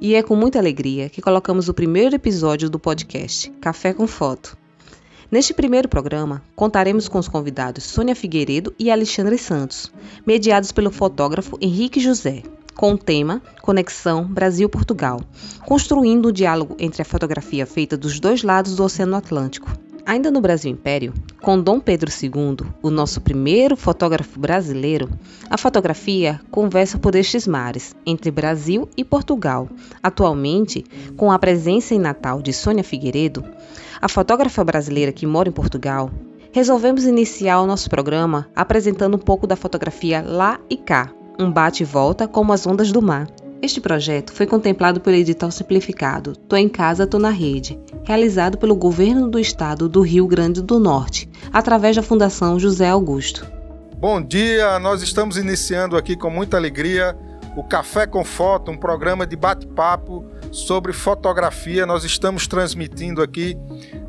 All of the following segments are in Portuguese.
E é com muita alegria que colocamos o primeiro episódio do podcast Café com Foto. Neste primeiro programa, contaremos com os convidados Sônia Figueiredo e Alexandre Santos, mediados pelo fotógrafo Henrique José, com o tema Conexão Brasil-Portugal, construindo um diálogo entre a fotografia feita dos dois lados do Oceano Atlântico. Ainda no Brasil Império, com Dom Pedro II, o nosso primeiro fotógrafo brasileiro, a fotografia conversa por estes mares, entre Brasil e Portugal. Atualmente, com a presença em Natal de Sônia Figueiredo, a fotógrafa brasileira que mora em Portugal, resolvemos iniciar o nosso programa apresentando um pouco da fotografia lá e cá, um bate e volta como as ondas do mar. Este projeto foi contemplado pelo edital simplificado Tô em Casa, Tô na Rede, realizado pelo Governo do Estado do Rio Grande do Norte, através da Fundação José Augusto. Bom dia, nós estamos iniciando aqui com muita alegria o Café com Foto, um programa de bate-papo sobre fotografia. Nós estamos transmitindo aqui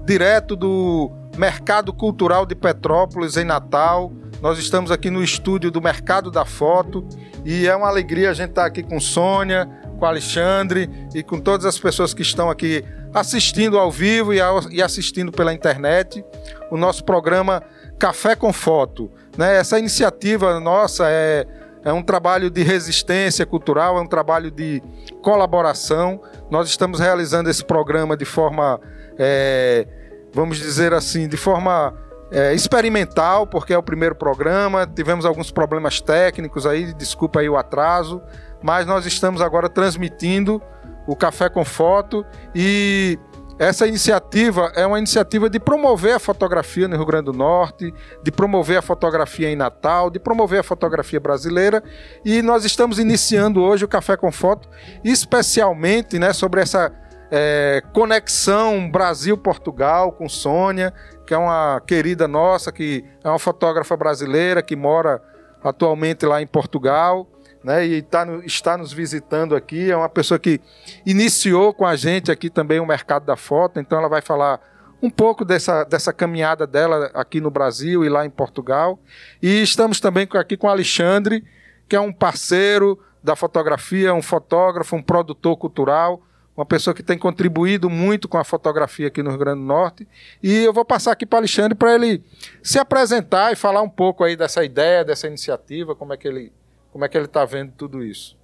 direto do Mercado Cultural de Petrópolis, em Natal. Nós estamos aqui no estúdio do Mercado da Foto e é uma alegria a gente estar aqui com Sônia, com Alexandre e com todas as pessoas que estão aqui assistindo ao vivo e assistindo pela internet o nosso programa Café com Foto. Né? Essa iniciativa nossa é, é um trabalho de resistência cultural, é um trabalho de colaboração. Nós estamos realizando esse programa de forma, é, vamos dizer assim, de forma é, experimental, porque é o primeiro programa, tivemos alguns problemas técnicos aí, desculpa aí o atraso, mas nós estamos agora transmitindo o Café com Foto. E essa iniciativa é uma iniciativa de promover a fotografia no Rio Grande do Norte, de promover a fotografia em Natal, de promover a fotografia brasileira. E nós estamos iniciando hoje o Café com Foto, especialmente né, sobre essa é, conexão Brasil-Portugal com Sônia, que é uma querida nossa, que é uma fotógrafa brasileira que mora atualmente lá em Portugal. Né, e tá no, está nos visitando aqui. É uma pessoa que iniciou com a gente aqui também o mercado da foto, então ela vai falar um pouco dessa, dessa caminhada dela aqui no Brasil e lá em Portugal. E estamos também aqui com o Alexandre, que é um parceiro da fotografia, um fotógrafo, um produtor cultural, uma pessoa que tem contribuído muito com a fotografia aqui no Rio Grande do Norte. E eu vou passar aqui para o Alexandre para ele se apresentar e falar um pouco aí dessa ideia, dessa iniciativa, como é que ele como é que ele está vendo tudo isso.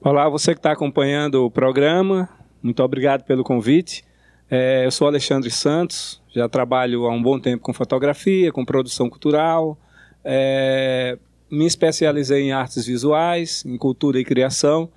Olá, você que está acompanhando o programa, muito obrigado pelo convite. É, eu sou Alexandre Santos, já trabalho há um bom tempo com fotografia, com produção cultural. É, me especializei em artes visuais, em cultura e criação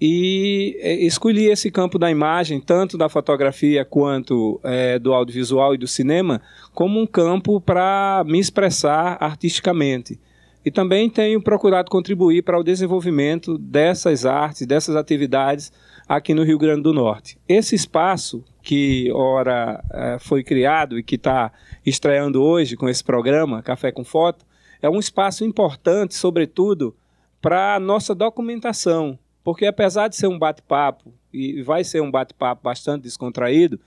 e é, escolhi esse campo da imagem, tanto da fotografia quanto é, do audiovisual e do cinema, como um campo para me expressar artisticamente. E também tenho procurado contribuir para o desenvolvimento dessas artes, dessas atividades aqui no Rio Grande do Norte. Esse espaço que ora é, foi criado e que está estreando hoje com esse programa Café com Foto, é um espaço importante, sobretudo, para a nossa documentação, porque apesar de ser um bate-papo, e vai ser um bate-papo bastante descontraído,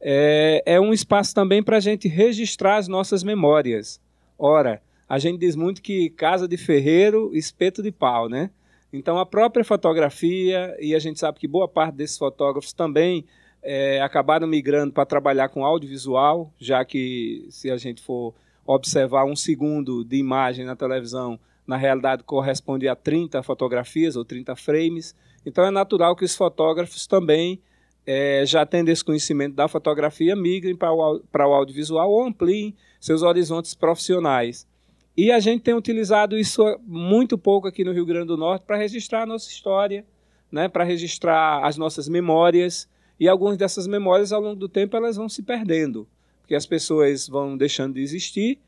é, é um espaço também para a gente registrar as nossas memórias. Ora, a gente diz muito que casa de ferreiro, espeto de pau, né? Então a própria fotografia, e a gente sabe que boa parte desses fotógrafos também é, acabaram migrando para trabalhar com audiovisual, já que se a gente for observar um segundo de imagem na televisão, na realidade corresponde a 30 fotografias ou 30 frames. Então é natural que os fotógrafos também, é, já tendo esse conhecimento da fotografia, migrem para o, para o audiovisual ou ampliem seus horizontes profissionais. E a gente tem utilizado isso muito pouco aqui no Rio Grande do Norte para registrar a nossa história, né, para registrar as nossas memórias. E algumas dessas memórias, ao longo do tempo, elas vão se perdendo, porque as pessoas vão deixando de existir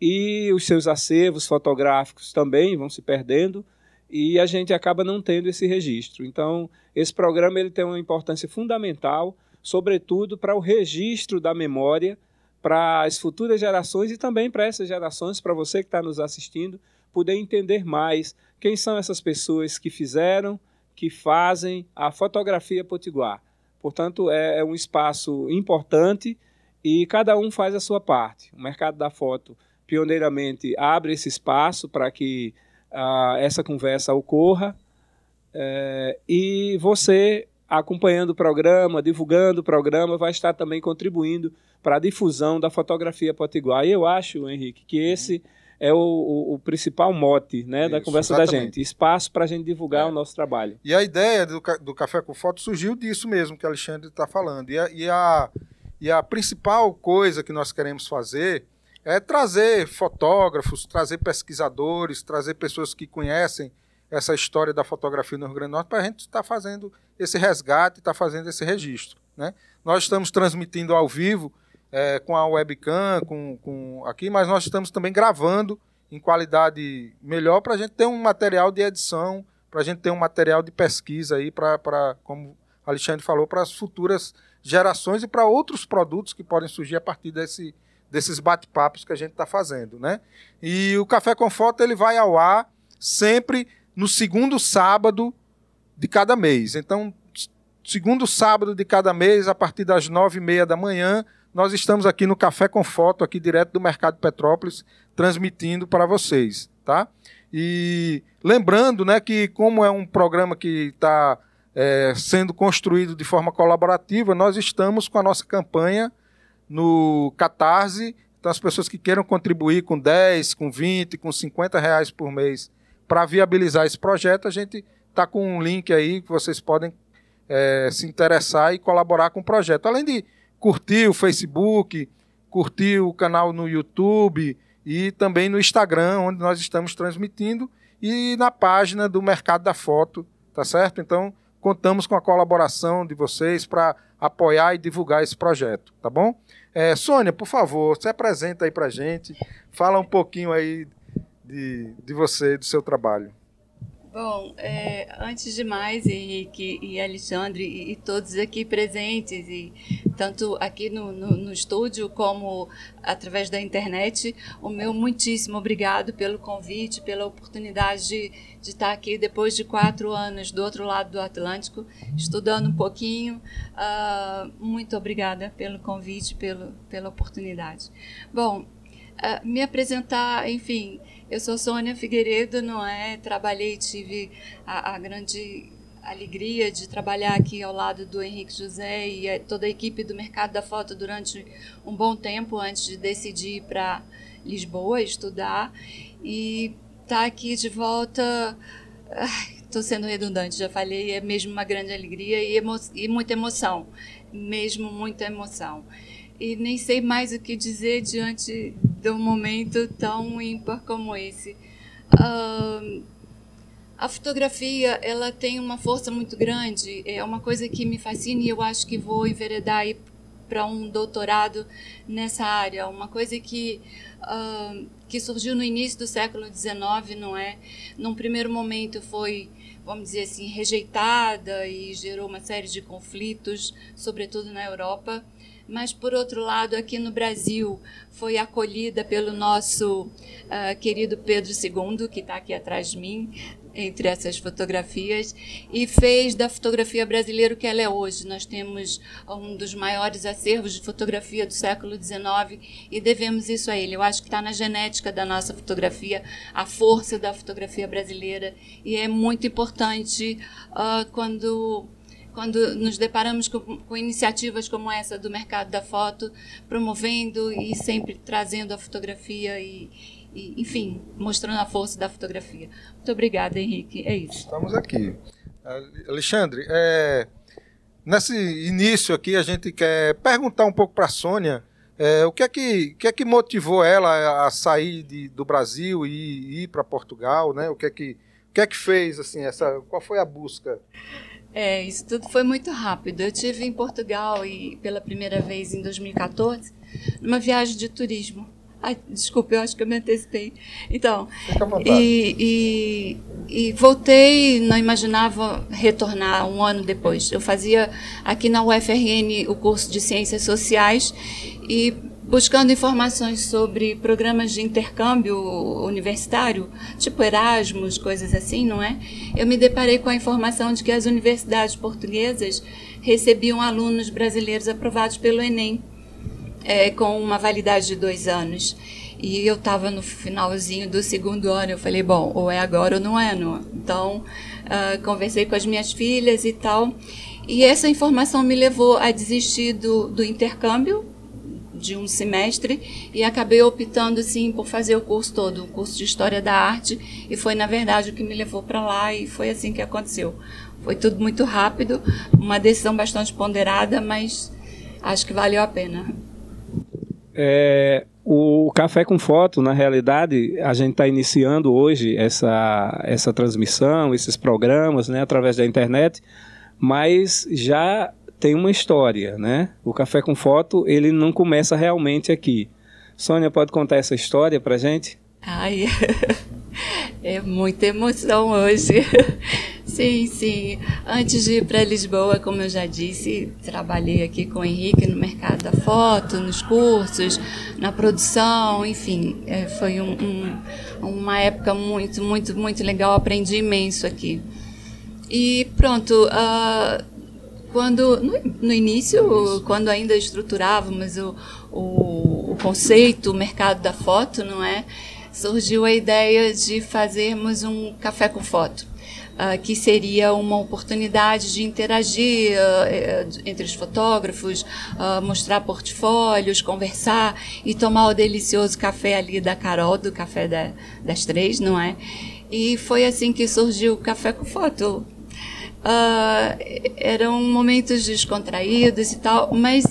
e os seus acervos fotográficos também vão se perdendo e a gente acaba não tendo esse registro. Então, esse programa ele tem uma importância fundamental, sobretudo para o registro da memória para as futuras gerações e também para essas gerações, para você que está nos assistindo, poder entender mais quem são essas pessoas que fizeram, que fazem a fotografia potiguar. Portanto, é, é um espaço importante e cada um faz a sua parte. O mercado da foto pioneiramente abre esse espaço para que uh, essa conversa ocorra. É, e você acompanhando o programa, divulgando o programa, vai estar também contribuindo para a difusão da fotografia potiguar. E eu acho, Henrique, que esse é o, o, o principal mote né, Isso, da conversa exatamente. da gente. Espaço para a gente divulgar é. o nosso trabalho. E a ideia do, do Café com Foto surgiu disso mesmo que o Alexandre está falando. E a, e, a, e a principal coisa que nós queremos fazer é trazer fotógrafos, trazer pesquisadores, trazer pessoas que conhecem essa história da fotografia no Rio Grande do Norte para a gente estar tá fazendo esse resgate, estar tá fazendo esse registro. Né? Nós estamos transmitindo ao vivo é, com a webcam, com, com aqui, mas nós estamos também gravando em qualidade melhor para a gente ter um material de edição, para a gente ter um material de pesquisa aí para, como Alexandre falou, para as futuras gerações e para outros produtos que podem surgir a partir desse, desses bate-papos que a gente está fazendo, né? E o Café com Foto ele vai ao ar sempre no segundo sábado de cada mês. Então, segundo sábado de cada mês, a partir das nove e meia da manhã, nós estamos aqui no Café com Foto, aqui direto do Mercado Petrópolis, transmitindo para vocês, tá? E lembrando, né, que como é um programa que está é, sendo construído de forma colaborativa, nós estamos com a nossa campanha no Catarse. Então, as pessoas que queiram contribuir com 10, com 20, com 50 reais por mês para viabilizar esse projeto, a gente está com um link aí que vocês podem é, se interessar e colaborar com o projeto. Além de curtir o Facebook, curtir o canal no YouTube e também no Instagram, onde nós estamos transmitindo, e na página do Mercado da Foto, tá certo? Então, contamos com a colaboração de vocês para apoiar e divulgar esse projeto, tá bom? É, Sônia, por favor, se apresenta aí para gente, fala um pouquinho aí de, de você, do seu trabalho. Bom, é, antes de mais, Henrique e Alexandre e, e, todos aqui presentes, e tanto aqui no, no, no, estúdio como através da internet, o meu muitíssimo obrigado pelo convite, pela oportunidade de, de estar aqui depois de quatro anos do outro lado do Atlântico, estudando um pouquinho. Uh, muito obrigada pelo convite, pelo, pela oportunidade. Bom, uh, me apresentar, enfim eu sou Sônia Figueiredo, não é? Trabalhei, tive a, a grande alegria de trabalhar aqui ao lado do Henrique José e toda a equipe do Mercado da Foto durante um bom tempo antes de decidir para Lisboa estudar e estar tá aqui de volta. Estou sendo redundante, já falei, é mesmo uma grande alegria e, emo e muita emoção, mesmo muita emoção e nem sei mais o que dizer diante de um momento tão ímpar como esse. Uh, a fotografia ela tem uma força muito grande, é uma coisa que me fascina e eu acho que vou enveredar para um doutorado nessa área, uma coisa que uh, que surgiu no início do século XIX, não é? Num primeiro momento foi, vamos dizer assim, rejeitada e gerou uma série de conflitos, sobretudo na Europa mas por outro lado, aqui no Brasil, foi acolhida pelo nosso uh, querido Pedro II, que está aqui atrás de mim, entre essas fotografias, e fez da fotografia brasileira o que ela é hoje. Nós temos um dos maiores acervos de fotografia do século XIX e devemos isso a ele. Eu acho que está na genética da nossa fotografia, a força da fotografia brasileira, e é muito importante uh, quando quando nos deparamos com, com, iniciativas como essa do mercado da foto, promovendo e sempre trazendo a fotografia e, e, enfim, mostrando a força da fotografia. Muito obrigada, Henrique. É isso. Estamos aqui. Alexandre, é, nesse início aqui a gente quer perguntar um pouco para a Sônia é, o que é que, que é que motivou ela a sair de, do Brasil e ir para Portugal, né? O que é que o que é que fez assim essa? Qual foi a busca? É, isso tudo foi muito rápido. Eu tive em Portugal e pela primeira vez em 2014, numa viagem de turismo. Ai, desculpa, eu acho que eu me antecipei. Então, e, e, e, voltei, não imaginava retornar um ano depois. Eu fazia aqui na UFRN o curso de Ciências Sociais e buscando informações sobre programas de intercâmbio universitário, tipo Erasmus, coisas assim, não é? Eu me deparei com a informação de que as universidades portuguesas recebiam alunos brasileiros aprovados pelo Enem, é, com uma validade de dois anos. E eu estava no finalzinho do segundo ano, eu falei, bom, ou é agora ou não é, não. Então, uh, conversei com as minhas filhas e tal, e essa informação me levou a desistir do, do intercâmbio de um semestre e acabei optando sim por fazer o curso todo, o curso de História da Arte, e foi na verdade o que me levou para lá e foi assim que aconteceu. Foi tudo muito rápido, uma decisão bastante ponderada, mas acho que valeu a pena. É, o Café com Foto, na realidade, a gente está iniciando hoje essa, essa transmissão, esses programas, né, através da internet, mas já tem uma história, né? O Café com Foto, ele não começa realmente aqui. Sônia, pode contar essa história para gente? Ai, é muita emoção hoje. Sim, sim. Antes de ir para Lisboa, como eu já disse, trabalhei aqui com o Henrique no mercado da foto, nos cursos, na produção, enfim, é, foi um, um, uma época muito, muito, muito legal. Aprendi imenso aqui. E pronto. Uh, quando no, no, início, quando ainda estruturávamos o, o, o, conceito, o mercado da foto, não é, surgiu a ideia de fazermos um café com foto. Uh, que seria uma oportunidade de interagir uh, entre os fotógrafos, uh, mostrar portfólios, conversar e tomar o delicioso café ali da Carol, do Café da, das Três, não é? E foi assim que surgiu o Café com Foto. eram momentos descontraídos e tal, mas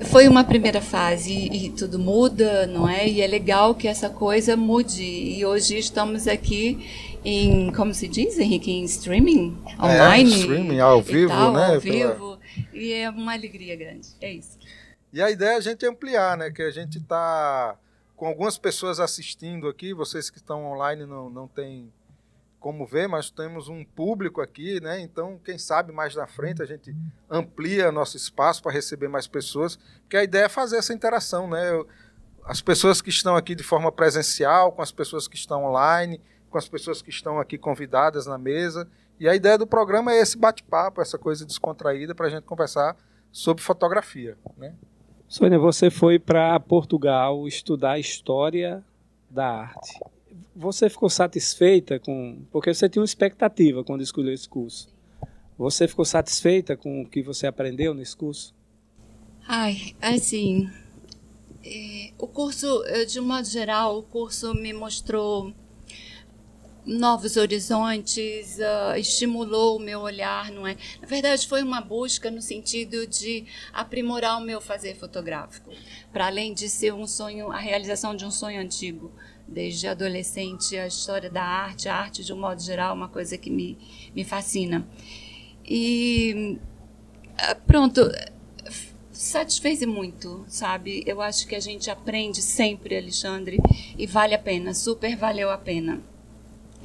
foi uma primeira fase e, e, tudo muda, não é? E é legal que essa coisa mude. E hoje estamos aqui em, como se diz, Henrique, em streaming, é, online. É, streaming, ao vivo, tal, né? Ao vivo. E é uma alegria grande. É isso. E a ideia é a gente ampliar, né? Que a gente está com algumas pessoas assistindo aqui, vocês que estão online não, não têm como ver, mas temos um público aqui, né? Então, quem sabe mais na frente a gente amplia nosso espaço para receber mais pessoas, porque a ideia é fazer essa interação, né? As pessoas que estão aqui de forma presencial, com as pessoas que estão online, com as pessoas que estão aqui convidadas na mesa. E a ideia do programa é esse bate-papo, essa coisa descontraída para a gente conversar sobre fotografia. Né? Sônia, você foi para Portugal estudar história da arte. Você ficou satisfeita com. Porque você tinha uma expectativa quando escolheu esse curso. Você ficou satisfeita com o que você aprendeu nesse curso? Ai, assim. É, o curso, de um modo geral, o curso me mostrou novos horizontes, uh, estimulou o meu olhar, não é? Na verdade, foi uma busca no sentido de aprimorar o meu fazer fotográfico, para além de ser um sonho, a realização de um sonho antigo. Desde adolescente, a história da arte, a arte de um modo geral, uma coisa que me, me fascina. E uh, pronto, satisfez muito, sabe? Eu acho que a gente aprende sempre, Alexandre, e vale a pena, super valeu a pena.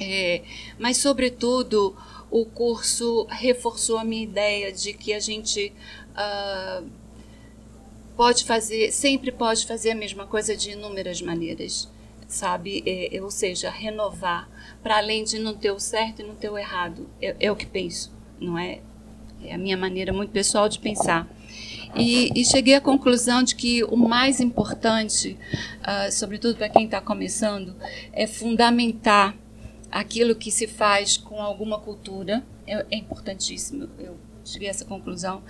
É, mas, sobretudo, o curso reforçou a minha ideia de que a gente uh, pode fazer, sempre pode fazer a mesma coisa de inúmeras maneiras, sabe? É, ou seja, renovar, para além de não ter o certo e não ter o errado. É, é o que penso, não é? É a minha maneira muito pessoal de pensar. E, e, cheguei à conclusão de que o mais importante, uh, sobretudo para quem está começando, é fundamentar aquilo que se faz com alguma cultura é, é importantíssimo. Eu cheguei a essa conclusão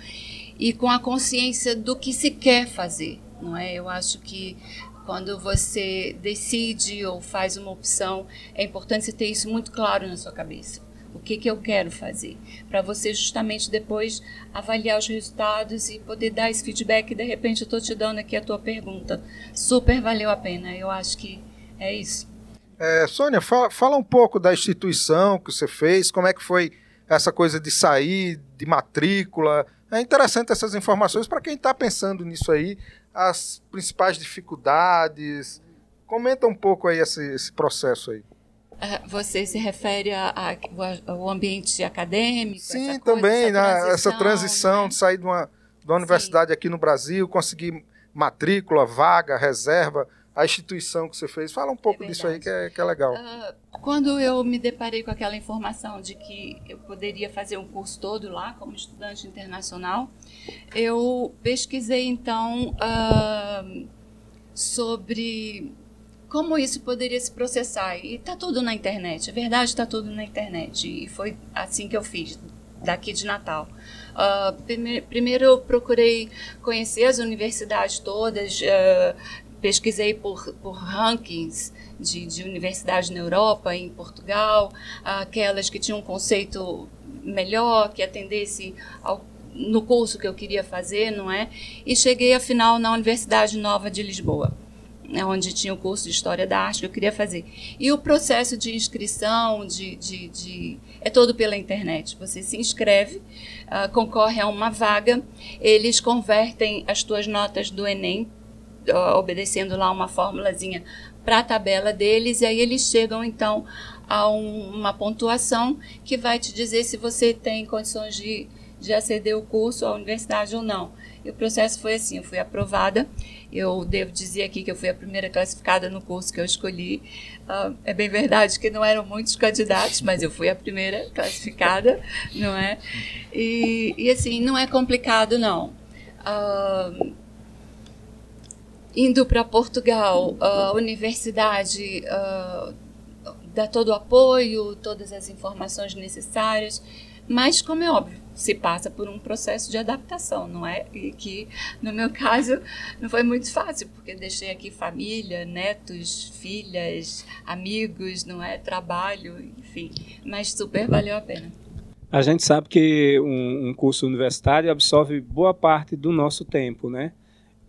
e com a consciência do que se quer fazer, não é? Eu acho que quando você decide ou faz uma opção, é importante você ter isso muito claro na sua cabeça. O que, que eu quero fazer? Para você justamente depois avaliar os resultados e poder dar esse feedback. De repente, eu estou te dando aqui a tua pergunta. Super valeu a pena. Eu acho que é isso. É, Sônia, fala, fala, um pouco da instituição que você fez, como é que foi essa coisa de sair, de matrícula. É interessante essas informações para quem está pensando nisso aí, as principais dificuldades. Comenta um pouco aí esse, esse processo aí. É, você se refere ao ambiente acadêmico? Sim, também, essa transição, né? essa transição né? de sair de uma, de uma universidade aqui no Brasil, conseguir matrícula, vaga, reserva a instituição que você fez. Fala um pouco é disso aí que é, que é legal. Uh, quando eu me deparei com aquela informação de que eu poderia fazer um curso todo lá como estudante internacional, eu pesquisei então uh, sobre como isso poderia se processar. E está tudo na internet, a verdade está tudo na internet. E foi assim que eu fiz, daqui de Natal. Uh, primeiro, primeiro eu procurei conhecer as universidades todas, uh, pesquisei por, por rankings de, de universidades na Europa, em Portugal, aquelas que tinham um conceito melhor, que atendesse ao no curso que eu queria fazer, não é? E cheguei, afinal, na Universidade Nova de Lisboa, né, onde tinha o curso de História da Arte que eu queria fazer. E o processo de inscrição de, de, de é todo pela internet. Você se inscreve, uh, concorre a uma vaga, eles convertem as tuas notas do Enem, obedecendo lá uma formulazinha para a tabela deles, e aí eles chegam, então, a um, uma pontuação que vai te dizer se você tem condições de, de aceder o curso à universidade ou não. E o processo foi assim, eu fui aprovada, eu devo dizer aqui que eu fui a primeira classificada no curso que eu escolhi. Uh, é bem verdade que não eram muitos candidatos, mas eu fui a primeira classificada, não é? E, e assim, não é complicado, não. Uh, indo para Portugal, a universidade uh, dá todo o apoio, todas as informações necessárias, mas, como é óbvio, se passa por um processo de adaptação, não é? E que, no meu caso, não foi muito fácil, porque deixei aqui família, netos, filhas, amigos, não é? Trabalho, enfim, mas super valeu a pena. A gente sabe que um, um curso universitário absorve boa parte do nosso tempo, né?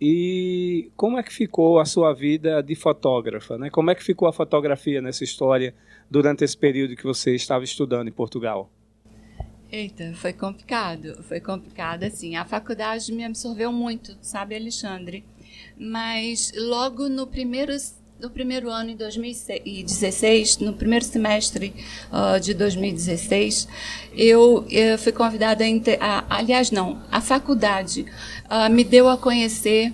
E como é que ficou a sua vida de fotógrafa? Né? Como é que ficou a fotografia nessa história durante esse período que você estava estudando em Portugal? Eita, foi complicado. Foi complicado, assim. A faculdade me absorveu muito, sabe, Alexandre? Mas logo no primeiro no primeiro ano em 2016, no primeiro semestre uh, de 2016, eu, eu fui convidada a, a, aliás não, a faculdade uh, me deu a conhecer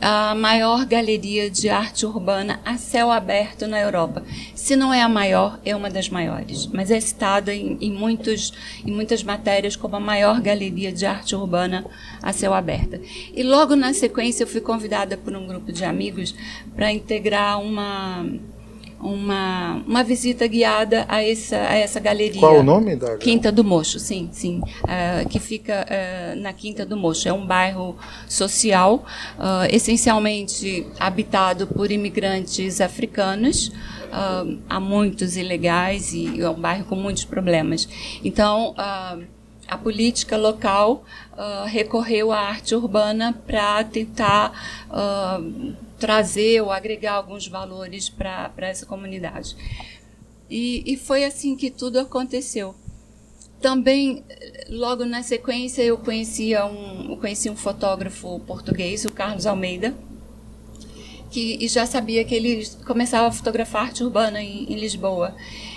a maior galeria de arte urbana a céu aberto na Europa. Se não é a maior, é uma das maiores, mas é citada em, em, muitos, em muitas matérias como a maior galeria de arte urbana a céu aberto. E logo na sequência eu fui convidada por um grupo de amigos para integrar uma uma, uma visita guiada a essa, a essa galeria. Qual o nome da Quinta do Mocho, sim, sim, uh, que fica uh, na Quinta do Mocho. É um bairro social, uh, essencialmente habitado por imigrantes africanos. há muitos ilegais e é um bairro com muitos problemas. Então, a política local recorreu à arte urbana para tentar trazer ou agregar alguns valores para essa comunidade. E, e foi assim que tudo aconteceu. Também, logo na sequência, eu conhecia um, eu conheci um fotógrafo português, o Carlos Almeida, que e já sabia que ele começava a fotografar arte urbana em, em Lisboa,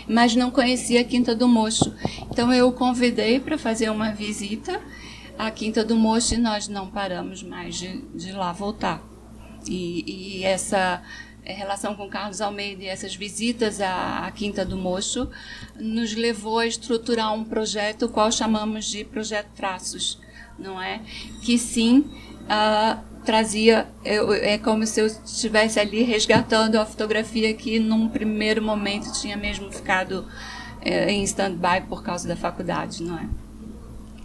mas não conhecia a Quinta do Mocho. Então eu o convidei para fazer uma visita à Quinta do Mocho e nós não paramos mais de, de lá voltar. E, e essa eh, relação com Carlos Almeida e essas visitas à, à, Quinta do Mocho nos levou a estruturar um projeto, qual chamamos de Projeto Traços, não é? Que sim uh, trazia, eu, é como se eu estivesse ali resgatando a fotografia que num primeiro momento tinha mesmo ficado uh, em stand-by por causa da faculdade, não é?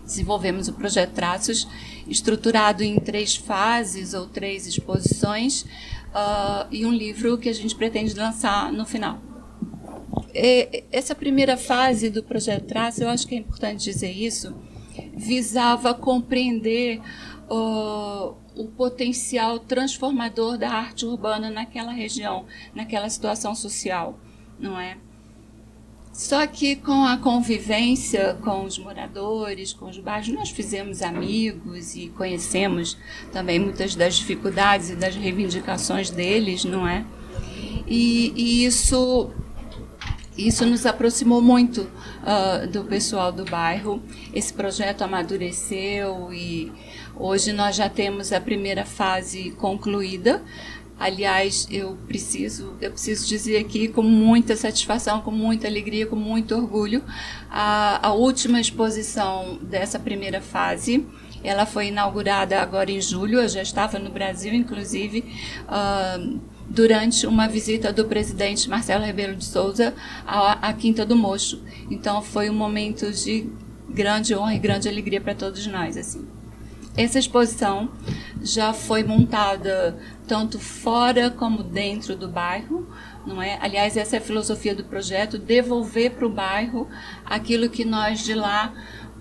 Desenvolvemos o projeto Traços estruturado em três fases ou três exposições uh, e um livro que a gente pretende lançar no final. E, essa primeira fase do projeto Traço, eu acho que é importante dizer isso, visava compreender uh, o potencial transformador da arte urbana naquela região, naquela situação social, não é? Só que com a convivência com os moradores, com os bairros, nós fizemos amigos e conhecemos também muitas das dificuldades e das reivindicações deles, não é? E, e isso, isso nos aproximou muito uh, do pessoal do bairro. Esse projeto amadureceu e hoje nós já temos a primeira fase concluída. Aliás, eu preciso, eu preciso dizer aqui com muita satisfação, com muita alegria, com muito orgulho, a, a última exposição dessa primeira fase, ela foi inaugurada agora em julho, eu já estava no Brasil, inclusive, uh, durante uma visita do presidente Marcelo Rebelo de Souza à, à Quinta do Mocho. Então foi um momento de grande honra e grande alegria para todos nós. Assim. Essa exposição já foi montada tanto fora como dentro do bairro, não é? Aliás, essa é a filosofia do projeto, devolver para o bairro aquilo que nós de lá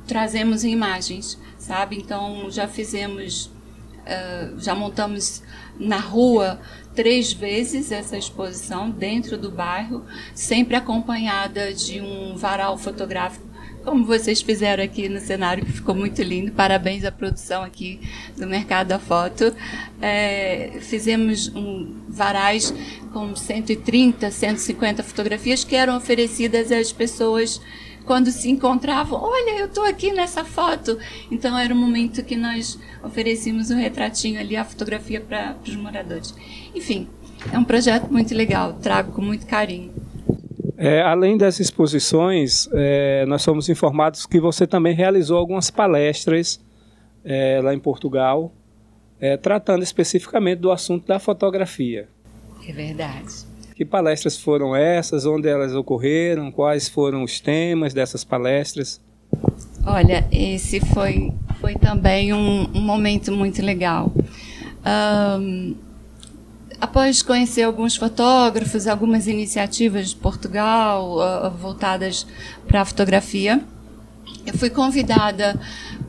trazemos em imagens, sabe? Então, já fizemos, uh, já montamos na rua três vezes essa exposição dentro do bairro, sempre acompanhada de um varal fotográfico como vocês fizeram aqui no cenário, que ficou muito lindo. Parabéns à produção aqui do Mercado da Foto. É, fizemos um, varais com 130, 150 fotografias que eram oferecidas às pessoas quando se encontravam. Olha, eu estou aqui nessa foto. Então era um momento que nós oferecíamos um retratinho ali, a fotografia para os moradores. Enfim, é um projeto muito legal, trago com muito carinho. É, além das exposições, é, nós somos informados que você também realizou algumas palestras é, lá em Portugal, é, tratando especificamente do assunto da fotografia. É verdade. Que palestras foram essas? Onde elas ocorreram? Quais foram os temas dessas palestras? Olha, esse foi, foi também um, um momento muito legal. Um, Após conhecer alguns fotógrafos, algumas iniciativas de Portugal uh, voltadas para a fotografia, eu fui convidada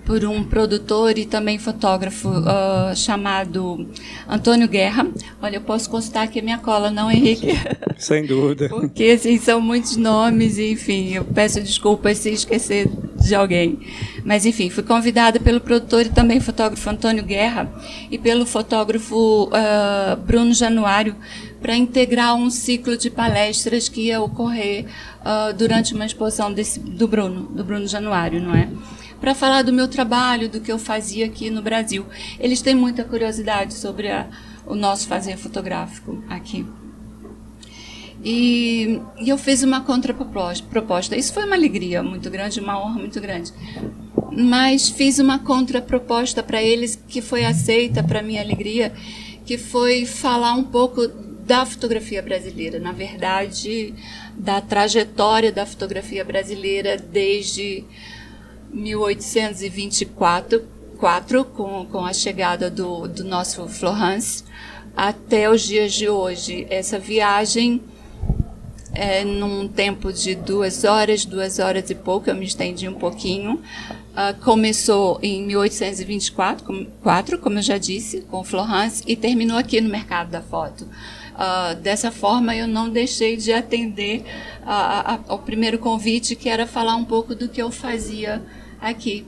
por um produtor e também fotógrafo uh, chamado Antônio Guerra. Olha, eu posso constar aqui a minha cola, não, Henrique? Sem dúvida. Porque, assim, são muitos nomes e, enfim, eu peço desculpas se esquecer de alguém. Mas, enfim, fui convidada pelo produtor e também fotógrafo Antônio Guerra e pelo fotógrafo uh, Bruno Januário para integrar um ciclo de palestras que ia ocorrer uh, durante uma exposição desse, do Bruno, do Bruno Januário, não é? Para falar do meu trabalho, do que eu fazia aqui no Brasil. Eles têm muita curiosidade sobre a, o nosso fazer fotográfico aqui. E, e, eu fiz uma contraproposta. Isso foi uma alegria muito grande, uma honra muito grande. Mas fiz uma contraproposta para eles que foi aceita para minha alegria, que foi falar um pouco da fotografia brasileira, na verdade, da trajetória da fotografia brasileira desde 1824, quatro, com, com a chegada do, do nosso Florence, até os dias de hoje. Essa viagem, é, num tempo de duas horas, duas horas e pouco, eu me estendi um pouquinho, uh, começou em 1824, com, quatro, como eu já disse, com Florence, e terminou aqui no mercado da foto. Uh, dessa forma, eu não deixei de atender a, a, ao primeiro convite, que era falar um pouco do que eu fazia aqui.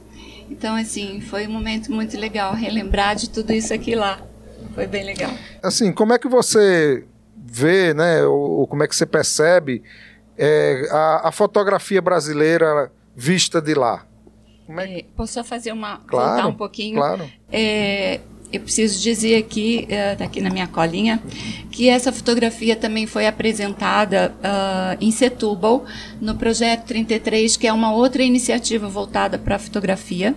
Então, assim, foi um momento muito legal relembrar de tudo isso aqui lá. Foi bem legal. Assim, como é que você vê, né, ou, ou como é que você percebe é, a, a, fotografia brasileira vista de lá? É... É, posso só fazer uma. Claro, voltar um pouquinho? Claro. É, eu preciso dizer aqui, uh, aqui na minha colinha, que essa fotografia também foi apresentada uh, em Setúbal, no Projeto 33, que é uma outra iniciativa voltada para a fotografia,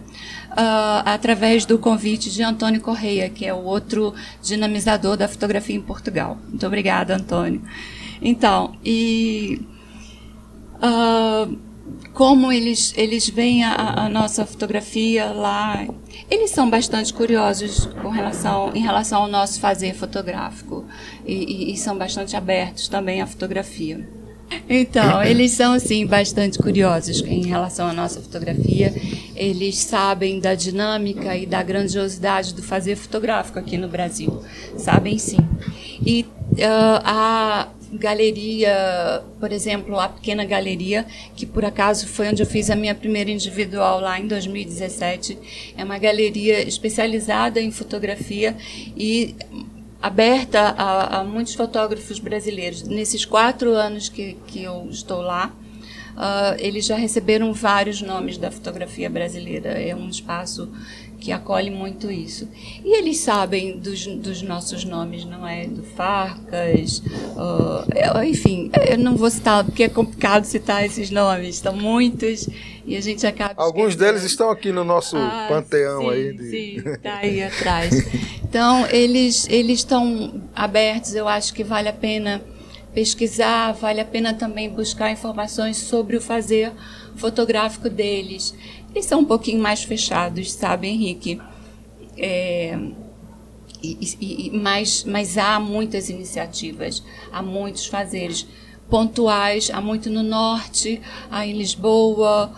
uh, através do convite de Antônio Correia, que é o outro dinamizador da fotografia em Portugal. Muito obrigada, Antônio. Então, e. Uh, como eles, eles veem a, a, nossa fotografia lá. Eles são bastante curiosos com relação, em relação ao nosso fazer fotográfico e, e, e são bastante abertos também à fotografia. Então, eles são, assim, bastante curiosos em relação à nossa fotografia. Eles sabem da dinâmica e da grandiosidade do fazer fotográfico aqui no Brasil. Sabem sim. E uh, a galeria, por exemplo, a pequena galeria, que por acaso foi onde eu fiz a minha primeira individual lá em 2017. É uma galeria especializada em fotografia e aberta a, a muitos fotógrafos brasileiros. Nesses quatro anos que, que eu estou lá, uh, eles já receberam vários nomes da fotografia brasileira. É um espaço que acolhe muito isso. E eles sabem dos, dos nossos nomes, não é? Do Farcas, uh, enfim, eu não vou citar, porque é complicado citar esses nomes, estão muitos e a gente acaba. Alguns esquecendo. deles estão aqui no nosso ah, panteão sim, aí. De... Sim, está aí atrás. Então, eles eles estão abertos, eu acho que vale a pena pesquisar, vale a pena também buscar informações sobre o fazer fotográfico deles. Eles são um pouquinho mais fechados, sabe, Henrique? É, e, e, mas, mas há muitas iniciativas, há muitos fazeres pontuais, há muito no norte, há em Lisboa.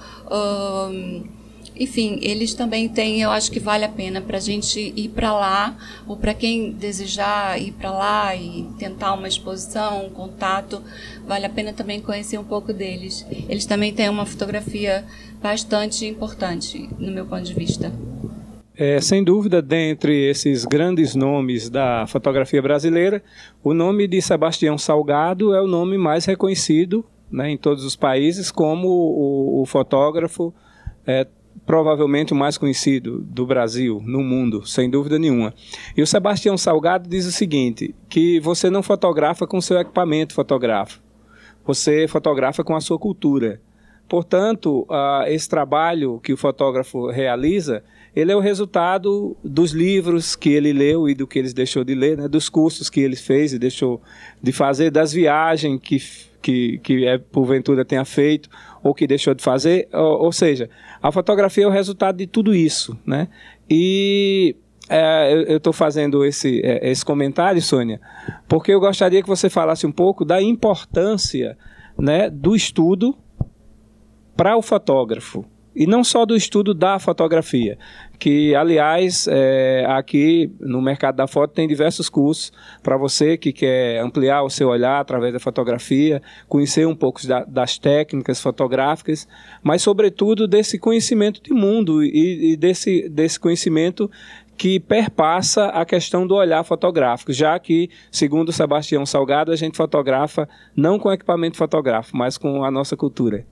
enfim, eles também têm, eu acho que vale a pena para a gente ir para lá, ou para quem desejar ir para lá e tentar uma exposição, um contato, vale a pena também conhecer um pouco deles. Eles também têm uma fotografia bastante importante, no meu ponto de vista. É, sem dúvida, dentre esses grandes nomes da fotografia brasileira, o nome de Sebastião Salgado é o nome mais reconhecido né, em todos os países como o, o fotógrafo é, provavelmente o mais conhecido do Brasil, no mundo, sem dúvida nenhuma. E o Sebastião Salgado diz o seguinte, que você não fotografa com seu equipamento fotográfico, você fotografa com a sua cultura. Portanto, uh, esse trabalho que o fotógrafo realiza, ele é o resultado dos livros que ele leu e do que ele deixou de ler, né, dos cursos que ele fez e deixou de fazer, das viagens que, que, que é, porventura tenha feito ou que deixou de fazer. Ou, ou seja, a fotografia é o resultado de tudo isso. Né? E é, eu estou fazendo esse, é, esse comentário, Sônia, porque eu gostaria que você falasse um pouco da importância né, do estudo para o fotógrafo. E não só do estudo da fotografia, que, aliás, é, aqui no mercado da foto tem diversos cursos para você que quer ampliar o seu olhar através da fotografia, conhecer um pouco da, das técnicas fotográficas, mas, sobretudo, desse conhecimento de mundo e, e desse, desse conhecimento que perpassa a questão do olhar fotográfico, já que, segundo Sebastião Salgado, a gente fotografa não com equipamento fotográfico, mas com a nossa cultura.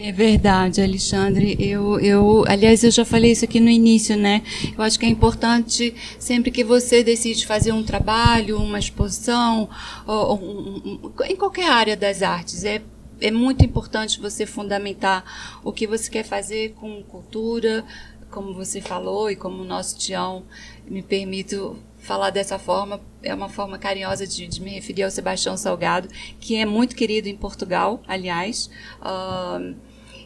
É verdade, Alexandre. Eu, eu, aliás, eu já falei isso aqui no início, né? Eu acho que é importante sempre que você decide fazer um trabalho, uma exposição, ou, em qualquer área das artes, é é muito importante você fundamentar o que você quer fazer com cultura, como você falou e como o nosso Tião me permito falar dessa forma, é uma forma carinhosa de, de, me referir ao Sebastião Salgado, que é muito querido em Portugal, aliás. Uh,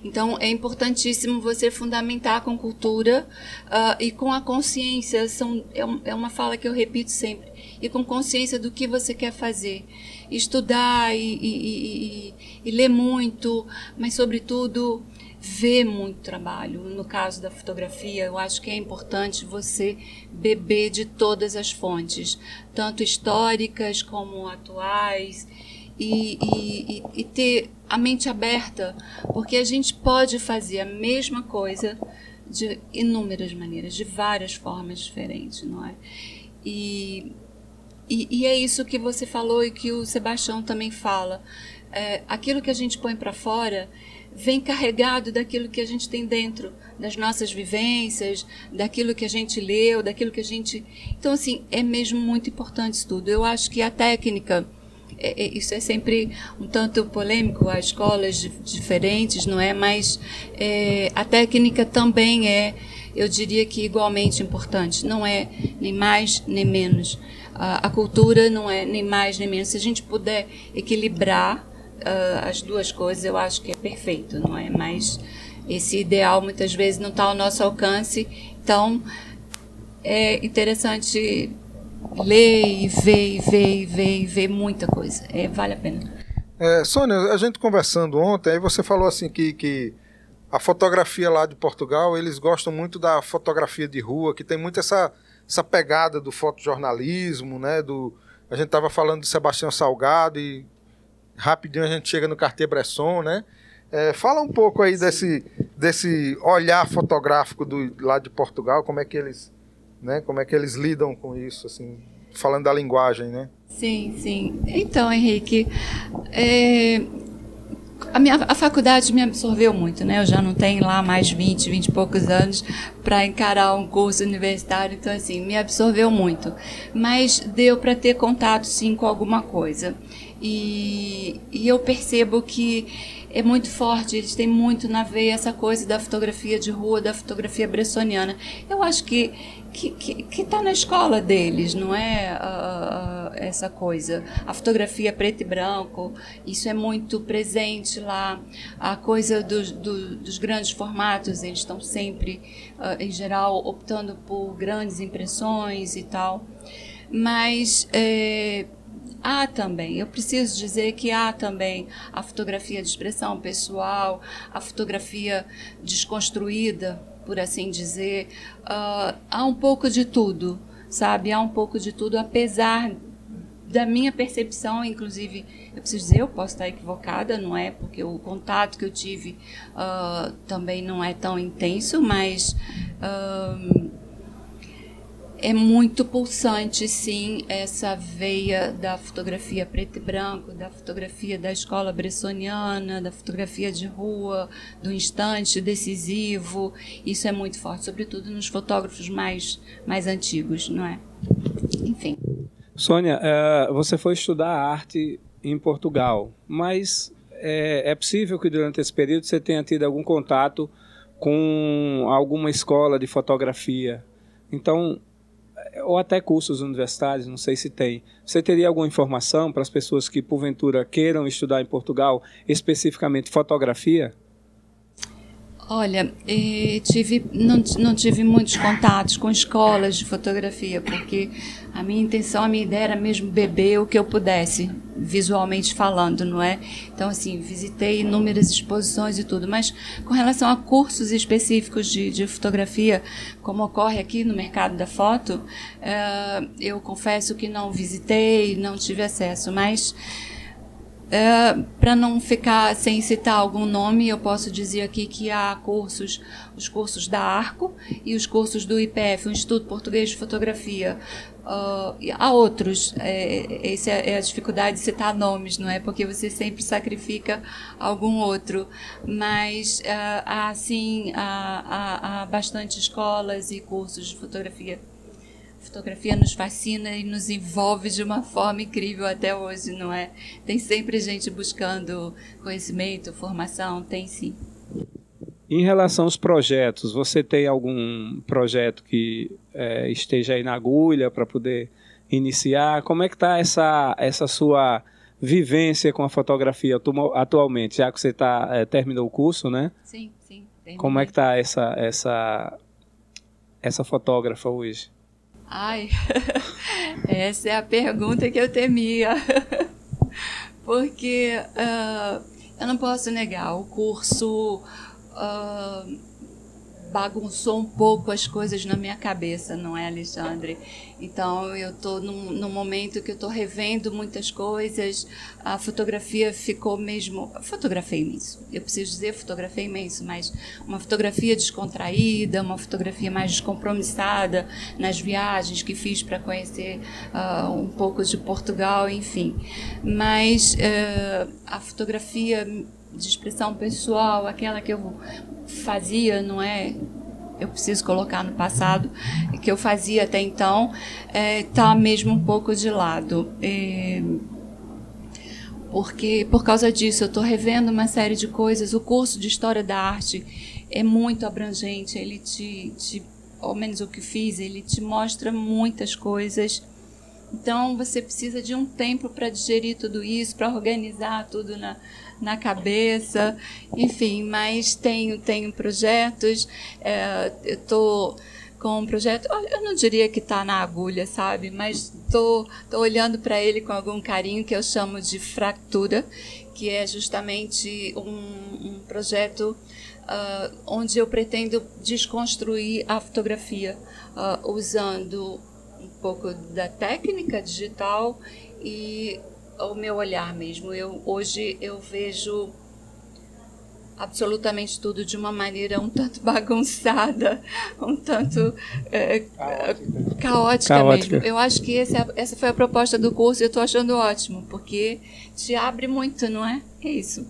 então, é importantíssimo você fundamentar com cultura uh, e com a consciência. São, é, é, uma fala que eu repito sempre. E com consciência do que você quer fazer. Estudar e, e, e, e ler muito, mas, sobretudo, ver muito trabalho. No caso da fotografia, eu acho que é importante você beber de todas as fontes, tanto históricas como atuais e, e, e, ter a mente aberta, porque a gente pode fazer a mesma coisa de inúmeras maneiras, de várias formas diferentes, não é? E, e, e é isso que você falou e que o Sebastião também fala. É, aquilo que a gente põe para fora vem carregado daquilo que a gente tem dentro, das nossas vivências, daquilo que a gente leu, daquilo que a gente. Então, assim, é mesmo muito importante isso tudo. Eu acho que a técnica isso é sempre um tanto polêmico, há escolas diferentes, não é? Mas é, a técnica também é, eu diria que igualmente importante. Não é nem mais nem menos. A, a cultura não é nem mais nem menos. Se a gente puder equilibrar uh, as duas coisas, eu acho que é perfeito, não é? Mas esse ideal muitas vezes não está ao nosso alcance. Então é interessante ler e ver e ver e ver e ver muita coisa. É, vale a pena. É, Sônia, a gente conversando ontem, aí você falou assim que, que a fotografia lá de Portugal, eles gostam muito da fotografia de rua, que tem muito essa, essa pegada do fotojornalismo, né? Do, a gente estava falando de Sebastião Salgado e rapidinho a gente chega no Cartier-Bresson, né? É, fala um pouco aí desse, desse olhar fotográfico do, lá de Portugal, como é que eles né? Como é que eles lidam com isso, assim, falando da linguagem, né? Sim, sim. Então, Henrique, é, a, minha, a faculdade me absorveu muito, né? Eu já não tenho lá mais 20, 20 e poucos anos para encarar um curso universitário, então, assim, me absorveu muito. Mas deu para ter contato, sim, com alguma coisa. E, e eu percebo que é muito forte, eles têm muito na veia essa coisa da fotografia de rua, da fotografia bressoniana. Eu acho que que está na escola deles, não é uh, essa coisa. A fotografia preto e branco, isso é muito presente lá. A coisa dos, do, dos grandes formatos, eles estão sempre, uh, em geral, optando por grandes impressões e tal. Mas eh, há também, eu preciso dizer que há também a fotografia de expressão pessoal, a fotografia desconstruída, por assim dizer. Uh, há um pouco de tudo, sabe? Há um pouco de tudo, apesar da minha percepção, inclusive, eu preciso dizer, eu posso estar equivocada, não é? Porque o contato que eu tive uh, também não é tão intenso, mas. Uh, é muito pulsante, sim, essa veia da fotografia preto e branco, da fotografia da escola bressoniana, da fotografia de rua, do instante decisivo. Isso é muito forte, sobretudo nos fotógrafos mais, mais antigos, não é? Enfim. Sônia, uh, você foi estudar arte em Portugal, mas é, é possível que durante esse período você tenha tido algum contato com alguma escola de fotografia. Então, ou até cursos universitários, não sei se tem. Você teria alguma informação para as pessoas que porventura queiram estudar em Portugal, especificamente fotografia? Olha, eh, tive, não, não tive muitos contatos com escolas de fotografia, porque a minha intenção, a minha ideia era mesmo beber o que eu pudesse, visualmente falando, não é? Então, assim, visitei inúmeras exposições e tudo, mas com relação a cursos específicos de, de fotografia, como ocorre aqui no mercado da foto, uh, eu confesso que não visitei, não tive acesso, mas Uh, Para não ficar sem citar algum nome, eu posso dizer aqui que há cursos, os cursos da Arco e os cursos do IPF, o Instituto Português de Fotografia. Uh, há outros, é, essa é a dificuldade de citar nomes, não é? Porque você sempre sacrifica algum outro. Mas uh, há, sim, há, há, há bastante escolas e cursos de fotografia fotografia nos fascina e nos envolve de uma forma incrível até hoje, não é? Tem sempre gente buscando conhecimento, formação, tem sim. Em relação aos projetos, você tem algum projeto que é, esteja aí na agulha para poder iniciar? Como é que está essa, essa sua vivência com a fotografia atualmente, já que você tá, é, terminou o curso, né? Sim, sim. Terminei. Como é que está essa, essa, essa fotógrafa hoje? Ai, essa é a pergunta que eu temia. Porque uh, eu não posso negar, o curso uh, bagunçou um pouco as coisas na minha cabeça, não é, Alexandre? Então, eu estou num, num, momento que eu estou revendo muitas coisas. A fotografia ficou mesmo. Fotografei imenso. Eu preciso dizer fotografei imenso, mas uma fotografia descontraída, uma fotografia mais descompromissada nas viagens que fiz para conhecer uh, um pouco de Portugal, enfim. Mas uh, a fotografia de expressão pessoal, aquela que eu fazia, não é? Eu preciso colocar no passado, que eu fazia até então, está é, tá mesmo um pouco de lado. É, porque por causa disso eu estou revendo uma série de coisas. O curso de História da Arte é muito abrangente, ele te, te ao menos o que fiz, ele te mostra muitas coisas. Então você precisa de um tempo para digerir tudo isso, para organizar tudo na, na cabeça, enfim, mas tenho, tenho projetos, é, eu estou com um projeto, eu não diria que está na agulha, sabe, mas estou olhando para ele com algum carinho que eu chamo de Fractura, que é justamente um, um projeto uh, onde eu pretendo desconstruir a fotografia uh, usando um pouco da técnica digital e o meu olhar mesmo. Eu hoje eu vejo absolutamente tudo de uma maneira um tanto bagunçada, um tanto é, caótica. caótica, caótica, mesmo. Eu acho que esse, é essa foi a proposta do curso e eu estou achando ótimo, porque te abre muito, não é? É isso.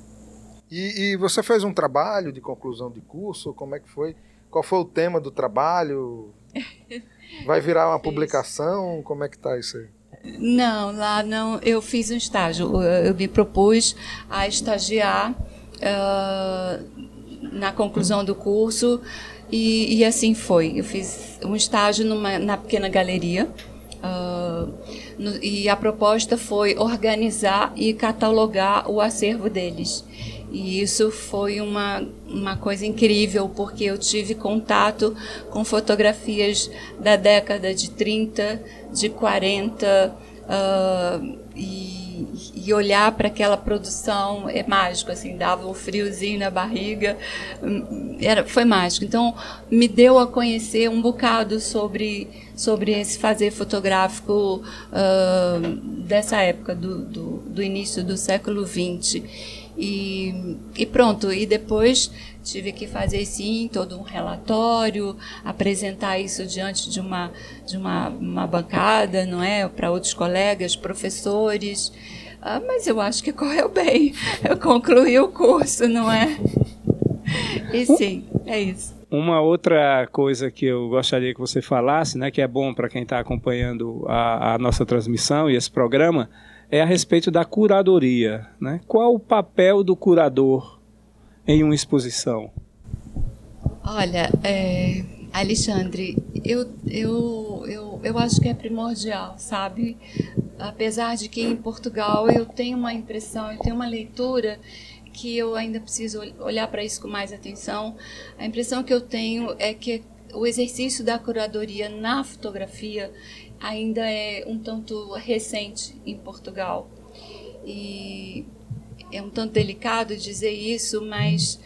E, e, você fez um trabalho de conclusão de curso? Como é que foi? Qual foi o tema do trabalho? Vai virar uma publicação? Como é que está isso aí? Não, lá não. Eu fiz um estágio. Eu me propus a estagiar uh, na conclusão do curso e, e, assim foi. Eu fiz um estágio numa, na pequena galeria. Uh, no, e a proposta foi organizar e catalogar o acervo deles. E isso foi uma, uma coisa incrível, porque eu tive contato com fotografias da década de 30, de 40, uh, e, e, olhar para aquela produção é mágico, assim, dava um friozinho na barriga, era, foi mágico. Então, me deu a conhecer um bocado sobre, sobre esse fazer fotográfico uh, dessa época, do, do, do início do século XX. E, e pronto, e depois tive que fazer sim todo um relatório, apresentar isso diante de uma, de uma, uma bancada, não é, para outros colegas, professores. Ah, mas eu acho que correu bem. Eu concluí o curso, não é? E sim, é isso. Uma outra coisa que eu gostaria que você falasse, né, que é bom para quem está acompanhando a, a nossa transmissão e esse programa, é a respeito da curadoria. Né? Qual o papel do curador em uma exposição? Olha, é, Alexandre, eu, eu, eu, eu acho que é primordial, sabe? Apesar de que em Portugal eu tenho uma impressão, eu tenho uma leitura que eu ainda preciso olhar para isso com mais atenção. A impressão que eu tenho é que o exercício da curadoria na fotografia ainda é um tanto recente em Portugal. E é um tanto delicado dizer isso, mas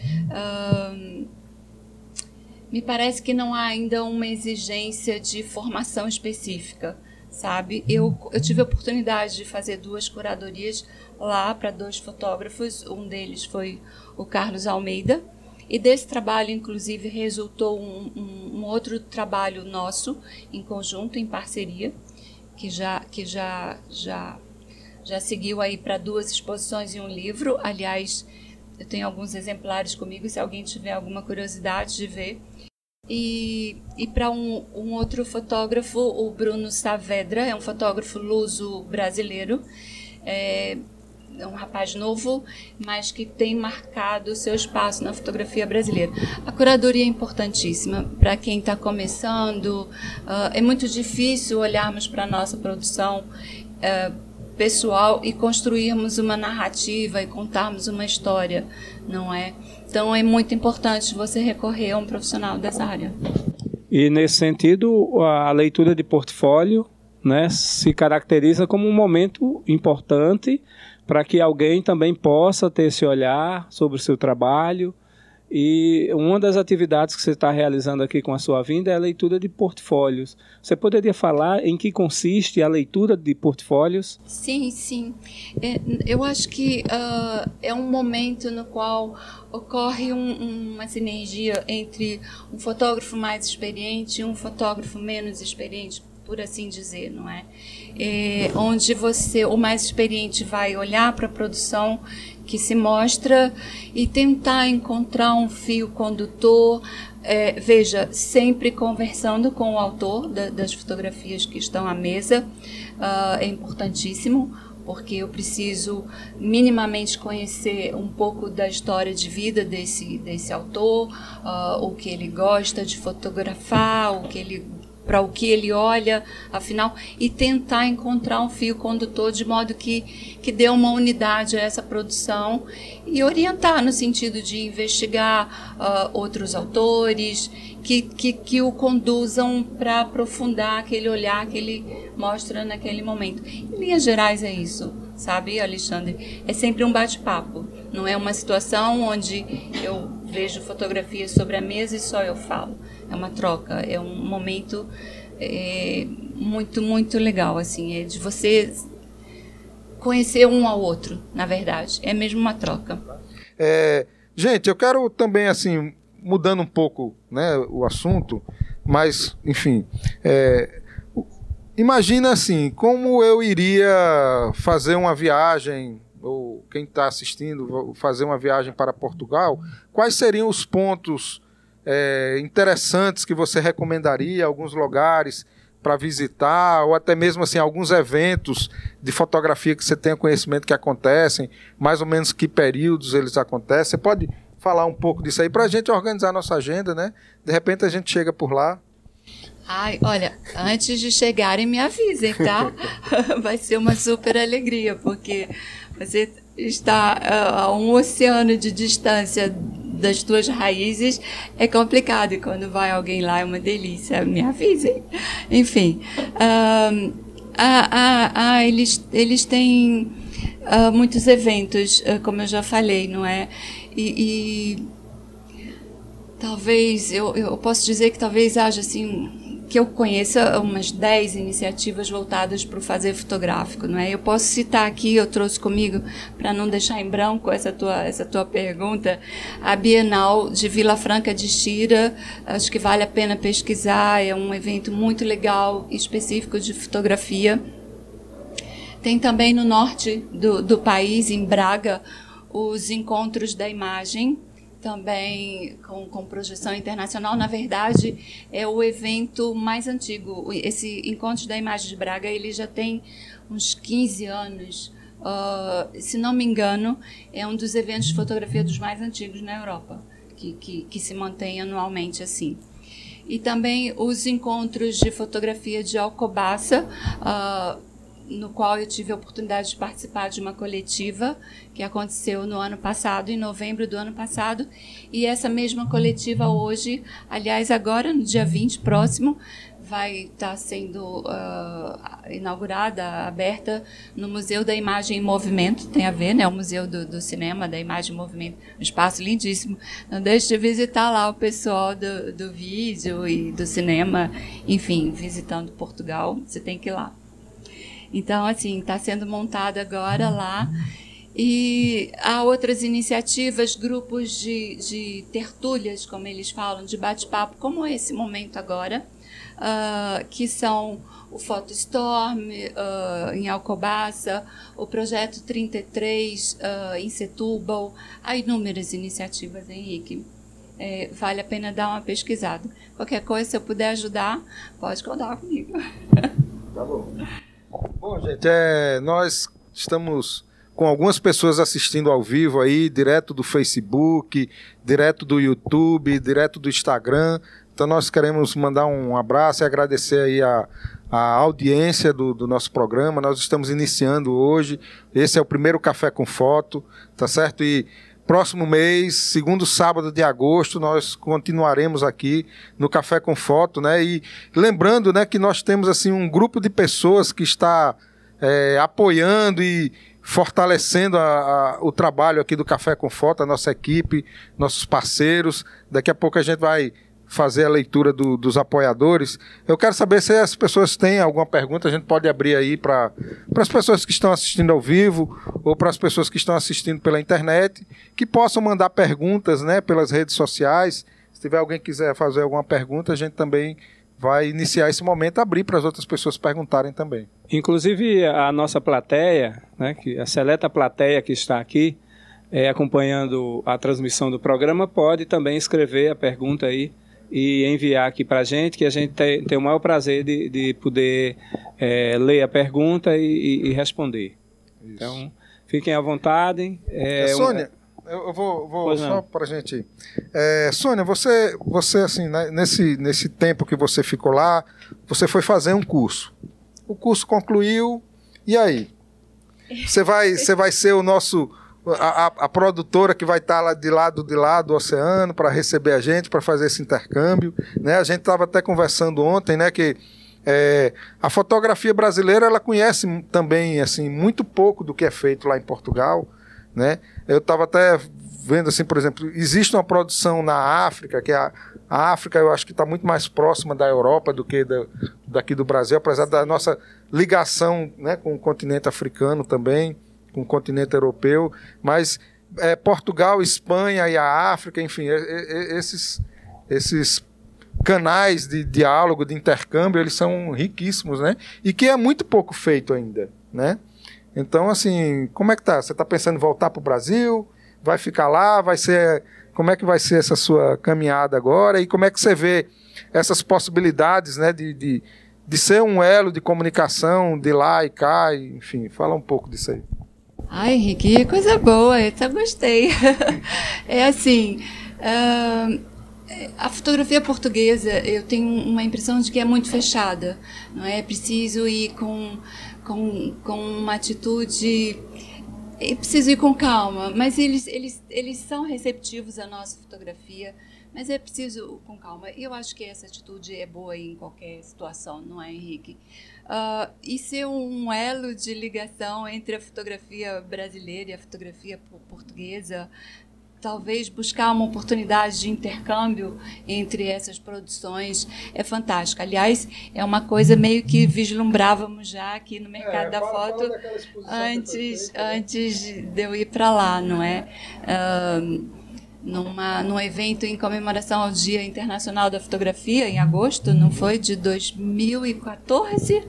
me parece que não há ainda uma exigência de formação específica, sabe? Eu, eu tive a oportunidade de fazer duas curadorias lá para dois fotógrafos, um deles foi o Carlos Almeida, e desse trabalho, inclusive, resultou um, um, um, outro trabalho nosso em conjunto, em parceria, que já que já já já seguiu aí para duas exposições e um livro. Aliás, eu tenho alguns exemplares comigo, se alguém tiver alguma curiosidade de ver. E, e para um, um outro fotógrafo, o Bruno Saavedra, é um fotógrafo luso brasileiro. É, um rapaz novo, mas que tem marcado o seu espaço na fotografia brasileira. A curadoria é importantíssima para quem está começando. Uh, é muito difícil olharmos para a nossa produção uh, pessoal e construirmos uma narrativa e contarmos uma história, não é? Então é muito importante você recorrer a um profissional dessa área. E nesse sentido, a leitura de portfólio né, se caracteriza como um momento importante para que alguém também possa ter esse olhar sobre o seu trabalho. E uma das atividades que você está realizando aqui com a sua vinda é a leitura de portfólios. Você poderia falar em que consiste a leitura de portfólios? Sim, sim. É, eu acho que uh, é um momento no qual ocorre um, uma sinergia entre um fotógrafo mais experiente e um fotógrafo menos experiente, por assim dizer, não é? É onde você, o mais experiente, vai olhar para a produção que se mostra e tentar encontrar um fio condutor. É, veja, sempre conversando com o autor da, das fotografias que estão à mesa, uh, é importantíssimo porque eu preciso minimamente conhecer um pouco da história de vida desse, desse autor, uh, o que ele gosta de fotografar, o que ele para o que ele olha, afinal, e tentar encontrar um fio condutor de modo que, que dê uma unidade a essa produção e orientar no sentido de investigar uh, outros autores que, que, que o conduzam para aprofundar aquele olhar que ele mostra naquele momento. Em linhas gerais é isso, sabe, Alexandre? É sempre um bate-papo, não é uma situação onde eu vejo fotografias sobre a mesa e só eu falo é uma troca, é um momento é, muito, muito legal, assim, é de você conhecer um ao outro, na verdade, é mesmo uma troca. É, gente, eu quero também, assim, mudando um pouco né, o assunto, mas, enfim, é, imagina assim, como eu iria fazer uma viagem ou quem está assistindo fazer uma viagem para Portugal, quais seriam os pontos é, interessantes que você recomendaria, alguns lugares para visitar, ou até mesmo assim alguns eventos de fotografia que você tenha conhecimento que acontecem, mais ou menos que períodos eles acontecem. Você pode falar um pouco disso aí para a gente organizar a nossa agenda, né? De repente a gente chega por lá. Ai, olha, antes de chegarem me avisem, tá? Vai ser uma super alegria, porque você está a um oceano de distância das tuas raízes é complicado e quando vai alguém lá é uma delícia. Me avisem. Enfim, ah, eles, eles têm uh, muitos eventos, uh, como eu já falei, não é? E, e talvez eu, eu posso dizer que talvez haja assim que eu conheça umas 10 iniciativas voltadas para o fazer fotográfico, não é? Eu posso citar aqui, eu trouxe comigo para não deixar em branco essa tua essa tua pergunta, a Bienal de Vila Franca de Xira, acho que vale a pena pesquisar, é um evento muito legal, específico de fotografia. Tem também no norte do, do país, em Braga, os encontros da imagem, também com, com projeção internacional. Na verdade, é o evento mais antigo. Esse Encontro da Imagem de Braga ele já tem uns 15 anos. Uh, se não me engano, é um dos eventos de fotografia dos mais antigos na Europa, que, que, que se mantém anualmente assim e também os encontros de fotografia de Alcobaça, uh, no qual eu tive a oportunidade de participar de uma coletiva que aconteceu no ano passado, em novembro do ano passado. E essa mesma coletiva hoje, aliás, agora, no dia 20 próximo, vai estar sendo uh, inaugurada, aberta no Museu da Imagem em Movimento, tem a ver, né? O Museu do, do, Cinema, da Imagem em Movimento, um espaço lindíssimo. Não deixe de visitar lá o pessoal do, do vídeo e do cinema, enfim, visitando Portugal, você tem que ir lá. Então, assim, está sendo montado agora lá. E há outras iniciativas, grupos de, de tertúlias, como eles falam, de bate-papo, como esse momento agora, uh, que são o Photostorm uh, em Alcobaça, o Projeto 33 uh, ah, em Setúbal. Há inúmeras iniciativas, Henrique. É, vale a pena dar uma pesquisada. Qualquer coisa, se eu puder ajudar, pode contar comigo. Tá bom. Bom, gente, é, nós estamos com algumas pessoas assistindo ao vivo aí, direto do Facebook, direto do YouTube, direto do Instagram. Então nós queremos mandar um abraço e agradecer aí a, a audiência do, do, nosso programa. Nós estamos iniciando hoje. Esse é o primeiro Café com Foto, tá certo? E próximo mês, segundo sábado de agosto, nós continuaremos aqui no Café com Foto, né? E lembrando, né, que nós temos assim um grupo de pessoas que está é, apoiando e fortalecendo a, a, o trabalho aqui do Café com Foto, a nossa equipe, nossos parceiros. Daqui a pouco a gente vai fazer a leitura do, dos apoiadores. Eu quero saber se as pessoas têm alguma pergunta, a gente pode abrir aí para as pessoas que estão assistindo ao vivo ou para as pessoas que estão assistindo pela internet, que possam mandar perguntas né, pelas redes sociais. Se tiver alguém que quiser fazer alguma pergunta, a gente também vai iniciar esse momento, abrir para as outras pessoas perguntarem também. Inclusive a nossa plateia, né, que a seleta plateia que está aqui, é, acompanhando a transmissão do programa, pode também escrever a pergunta aí e enviar aqui para a gente, que a gente tem, tem o maior prazer de, de poder é, ler a pergunta e, e responder. Isso. Então, fiquem à vontade. É, é, Sônia, eu vou, vou só para a gente. É, Sônia, você, você assim, né, nesse, nesse tempo que você ficou lá, você foi fazer um curso. O curso concluiu, e aí? Você vai, você vai ser o nosso a, a, produtora que vai estar lá de lado de lá do oceano para receber a gente, para fazer esse intercâmbio. Né? A gente estava até conversando ontem, né, que é, a fotografia brasileira ela conhece também assim muito pouco do que é feito lá em Portugal. Né? Eu estava até vendo assim, por exemplo, existe uma produção na África, que é a, a África eu acho que está muito mais próxima da Europa do que da, daqui do Brasil, apesar da nossa ligação né, com o continente africano também com o continente europeu, mas é, Portugal, Espanha e a África, enfim, esses, esses canais de diálogo, de intercâmbio, eles são riquíssimos, né? E que é muito pouco feito ainda, né? Então, assim, como é que tá? Você está pensando em voltar para o Brasil? Vai ficar lá? Vai ser... Como é que vai ser essa sua caminhada agora? E como é que você vê essas possibilidades, né, de, de de ser um elo de comunicação de lá e cá, enfim, fala um pouco disso aí. Ai, Henrique, coisa boa, eu gostei. é assim, a fotografia portuguesa, eu tenho uma impressão de que é muito fechada, não é? É preciso ir com, com, com uma atitude é preciso ir com calma, mas eles, eles, eles são receptivos à nossa fotografia, mas é preciso com calma. E eu acho que essa atitude é boa em qualquer situação, não é, Henrique? Uh, e ser um elo de ligação entre a fotografia brasileira e a fotografia portuguesa, talvez buscar uma oportunidade de intercâmbio entre essas produções é fantástico. Aliás, é uma coisa meio que vislumbrávamos já aqui no mercado é, da fala, foto fala antes, né? antes de eu ir para lá, não é? Uh, numa, num evento em comemoração ao Dia Internacional da Fotografia, em agosto, não foi? De 2014?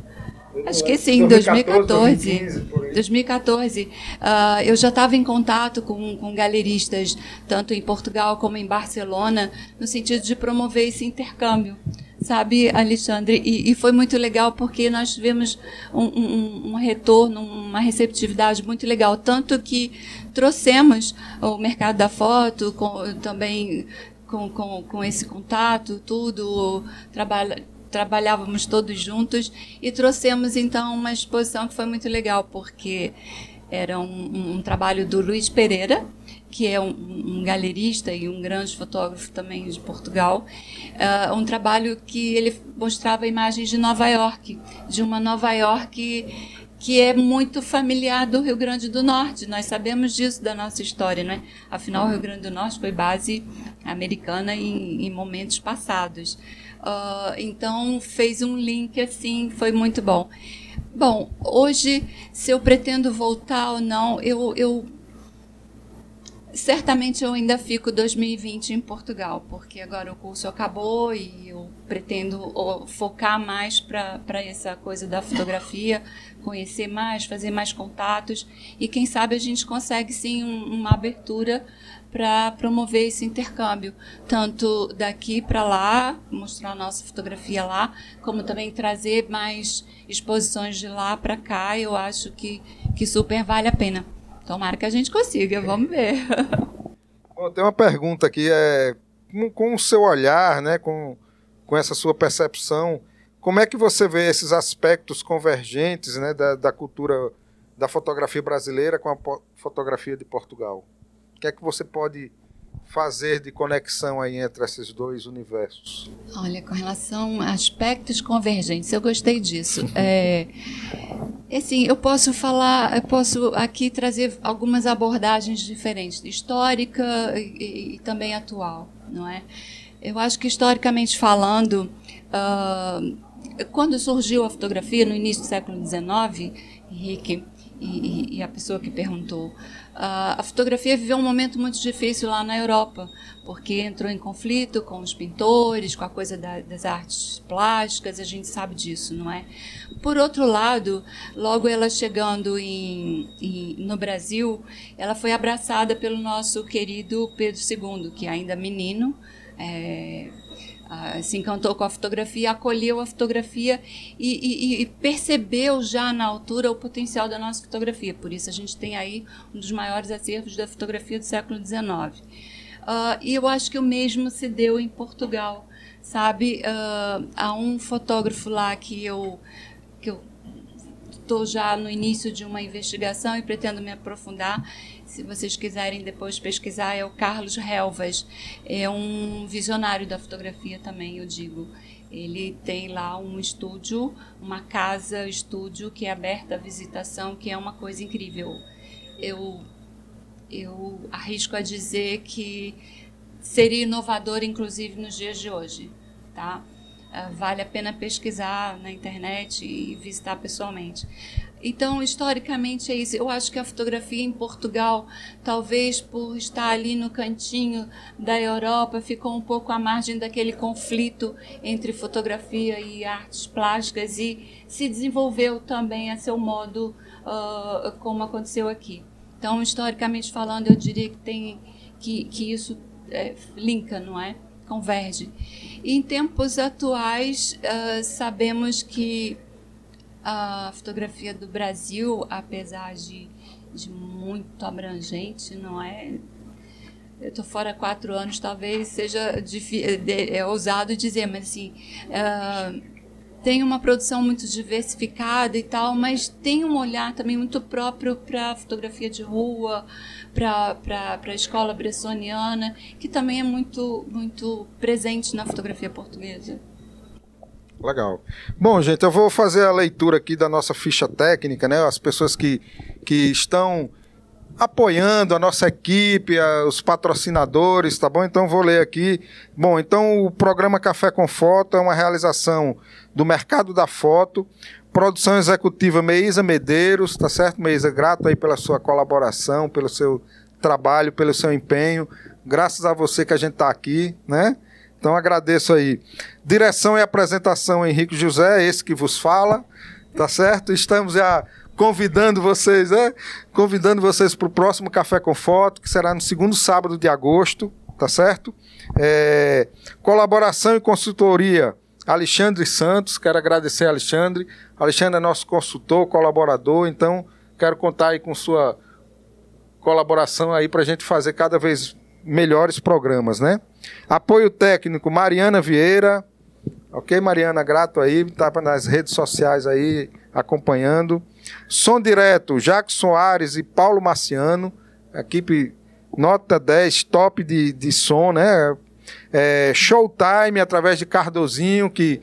Acho que sim, 2014. 2014. 2014 uh, eu já estava em contato com, com galeristas, tanto em Portugal como em Barcelona, no sentido de promover esse intercâmbio. Sabe, Alexandre? E, e foi muito legal porque nós tivemos um, um, um retorno, uma receptividade muito legal. Tanto que trouxemos o mercado da foto, com, também com, com, com esse contato, tudo, trabalha, trabalhávamos todos juntos e trouxemos então uma exposição que foi muito legal, porque era um, um trabalho do Luiz Pereira, que é um, um, galerista e um grande fotógrafo também de Portugal, uh, um trabalho que ele mostrava imagens de Nova York, de uma Nova York que é muito familiar do Rio Grande do Norte. Nós sabemos disso da nossa história, né? Afinal, o Rio Grande do Norte foi base americana em, em momentos passados. Uh, então fez um link assim, foi muito bom. Bom, hoje, se eu pretendo voltar ou não, eu, eu certamente eu ainda fico 2020 em Portugal, porque agora o curso acabou e eu pretendo focar mais para essa coisa da fotografia, conhecer mais, fazer mais contatos e quem sabe a gente consegue sim um, uma abertura para promover esse intercâmbio, tanto daqui para lá, mostrar a nossa fotografia lá, como também trazer mais exposições de lá para cá. Eu acho que, que super vale a pena. Tomara que a gente consiga, vamos ver. Bom, tem uma pergunta aqui, é, com, com o seu olhar, né, com, com essa sua percepção, como é que você vê esses aspectos convergentes né, da, da cultura da fotografia brasileira com a fotografia de Portugal? O que é que você pode fazer de conexão aí entre esses dois universos? Olha, com relação a aspectos convergentes, eu gostei disso. é, assim, eu posso falar, eu posso aqui trazer algumas abordagens diferentes, histórica e, e também atual, não é? Eu acho que historicamente falando, uh, quando surgiu a fotografia no início do século XIX, Henrique e, e a pessoa que perguntou, a fotografia viveu um momento muito difícil lá na Europa, porque entrou em conflito com os pintores, com a coisa da, das artes plásticas, a gente sabe disso, não é? Por outro lado, logo ela chegando em, em, no Brasil, ela foi abraçada pelo nosso querido Pedro II, que ainda menino, é, ah, se encantou com a fotografia, acolheu a fotografia e, e, e, percebeu já na altura o potencial da nossa fotografia. Por isso a gente tem aí um dos maiores acervos da fotografia do século XIX. Ah, e eu acho que o mesmo se deu em Portugal, sabe? Uh, há um fotógrafo lá que eu que eu estou já no início de uma investigação e pretendo me aprofundar se vocês quiserem depois pesquisar, é o Carlos Helvas. É um visionário da fotografia também, eu digo. Ele tem lá um estúdio, uma casa estúdio que é aberta à visitação, que é uma coisa incrível. Eu, eu arrisco a dizer que seria inovador, inclusive, nos dias de hoje. Tá? Ah, vale a pena pesquisar na internet e visitar pessoalmente. Então, historicamente é isso. Eu acho que a fotografia em Portugal, talvez por estar ali no cantinho da Europa, ficou um pouco à margem daquele conflito entre fotografia e artes plásticas e se desenvolveu também a seu modo, uh, como aconteceu aqui. Então, historicamente falando, eu diria que tem que, que isso é, linka, não é? converge. E em tempos atuais, uh, sabemos que a fotografia do Brasil, apesar de, de muito abrangente, não é? Eu estou fora há quatro anos, talvez seja difícil, é ousado dizer, mas assim, uh, tem uma produção muito diversificada e tal, mas tem um olhar também muito próprio para a fotografia de rua, para a escola bressoniana, que também é muito, muito presente na fotografia portuguesa. Legal. Bom, gente, eu vou fazer a leitura aqui da nossa ficha técnica, né? As pessoas que, que estão apoiando a nossa equipe, a, os patrocinadores, tá bom? Então vou ler aqui. Bom, então o programa Café com Foto é uma realização do mercado da foto, produção executiva Meisa Medeiros, tá certo, Meisa? Grato aí pela sua colaboração, pelo seu trabalho, pelo seu empenho. Graças a você que a gente está aqui, né? Então agradeço aí. Direção e apresentação Henrique José, esse que vos fala, tá certo? Estamos já convidando vocês, né? Convidando vocês para o próximo Café com Foto, que será no segundo sábado de agosto, tá certo? É, colaboração e consultoria Alexandre Santos, quero agradecer Alexandre. Alexandre é nosso consultor, colaborador, então quero contar aí com sua colaboração aí para a gente fazer cada vez melhores programas, né? Apoio técnico Mariana Vieira, ok Mariana, grato aí, tá nas redes sociais aí acompanhando. Som direto, Jacques Soares e Paulo Marciano, equipe nota 10, top de, de som, né? É, Showtime, através de Cardozinho, que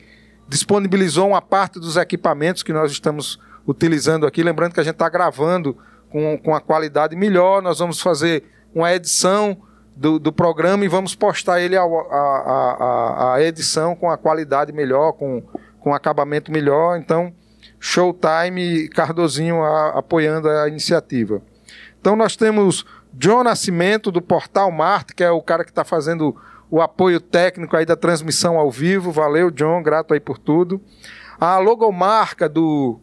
disponibilizou uma parte dos equipamentos que nós estamos utilizando aqui. Lembrando que a gente está gravando com, com a qualidade melhor. Nós vamos fazer uma edição do, do programa e vamos postar ele a, a, a, a edição com a qualidade melhor, com, com acabamento melhor. Então, Showtime Cardozinho a, apoiando a iniciativa. Então, nós temos John Nascimento, do Portal Marte, que é o cara que está fazendo o apoio técnico aí da transmissão ao vivo. Valeu, John, grato aí por tudo. A logomarca do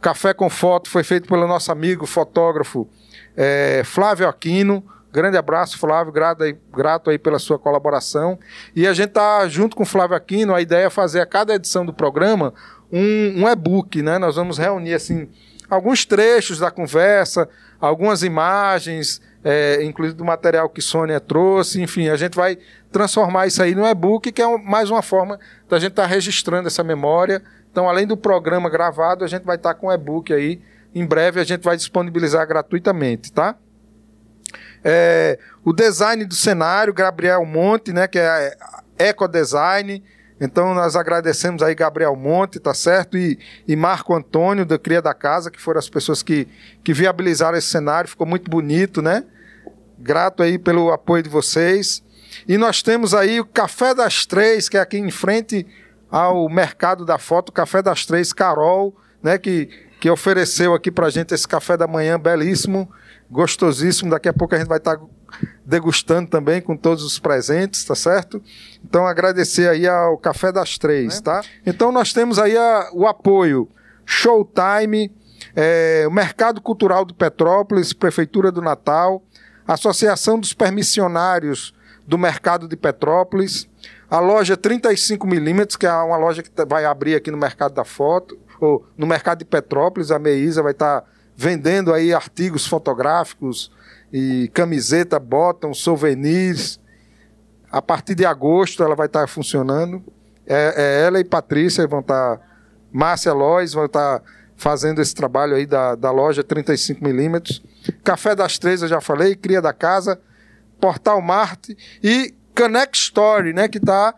Café com Foto foi feita pelo nosso amigo fotógrafo é, Flávio Aquino. Grande abraço, Flávio, grato aí, grato aí pela sua colaboração. E a gente está junto com o Flávio Aquino, a ideia é fazer a cada edição do programa um, um e-book, né? Nós vamos reunir assim alguns trechos da conversa, algumas imagens, é, inclusive do material que Sônia trouxe, enfim, a gente vai transformar isso aí no e-book, que é mais uma forma da gente estar tá registrando essa memória. Então, além do programa gravado, a gente vai estar tá com o e-book aí. Em breve a gente vai disponibilizar gratuitamente, tá? É, o design do cenário, Gabriel Monte, né, que é Eco Design. Então nós agradecemos aí Gabriel Monte, tá certo? E, e Marco Antônio, da Cria da Casa, que foram as pessoas que, que viabilizaram esse cenário. Ficou muito bonito, né? Grato aí pelo apoio de vocês. E nós temos aí o Café das Três, que é aqui em frente ao Mercado da Foto, Café das Três, Carol, né? Que, que ofereceu aqui pra gente esse café da manhã belíssimo gostosíssimo. Daqui a pouco a gente vai estar degustando também com todos os presentes, tá certo? Então agradecer aí ao Café das Três, tá? Então nós temos aí a, o apoio Showtime, é, o Mercado Cultural do Petrópolis, Prefeitura do Natal, Associação dos Permissionários do Mercado de Petrópolis, a loja 35mm, que é uma loja que vai abrir aqui no Mercado da Foto, ou no Mercado de Petrópolis, a Meisa vai estar vendendo aí artigos fotográficos e camiseta, botão, souvenirs. A partir de agosto ela vai estar funcionando. É, é ela e Patrícia vão estar, Márcia Lois vão estar fazendo esse trabalho aí da, da loja 35mm. Café das Três, eu já falei, Cria da Casa, Portal Marte e Connect Story, né, que está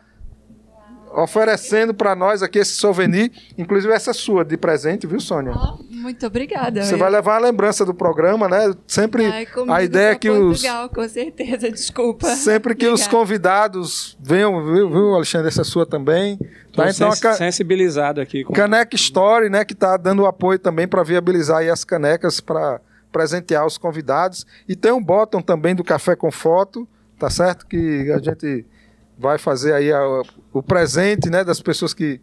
oferecendo para nós aqui esse souvenir, inclusive essa sua de presente, viu, Sônia? Oh, muito obrigada. Você vai levar a lembrança do programa, né? Sempre Ai, a ideia é que Portugal, os com certeza, desculpa. Sempre que Obrigada. os convidados venham, viu, viu, Alexandre, essa sua também. Tá? Então, sens sensibilizado aqui. Com... Caneca Story, né, que está dando apoio também para viabilizar as canecas para presentear os convidados. E tem um botão também do Café com Foto, tá certo? Que a gente vai fazer aí a, o presente né, das pessoas que,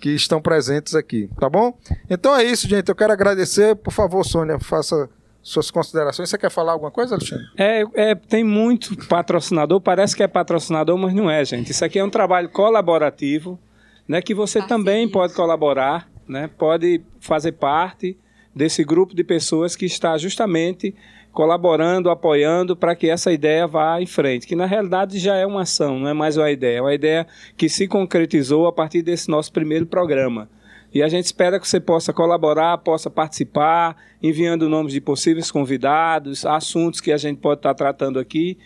que estão presentes aqui, tá bom? Então é isso, gente. Eu quero agradecer. Por favor, Sônia, faça suas considerações. Você quer falar alguma coisa, Alexandre? É, é, tem muito patrocinador, parece que é patrocinador, mas não é, gente. Isso aqui é um trabalho colaborativo, né, que você também pode colaborar, né, pode fazer parte desse grupo de pessoas que está justamente colaborando, apoiando para que essa ideia vá em frente, que na realidade já é uma ação, não é mais uma ideia, é uma ideia que se concretizou a partir desse nosso primeiro programa. E a gente espera que você possa colaborar, possa participar, enviando nomes de possíveis convidados, assuntos que a gente pode estar tratando aqui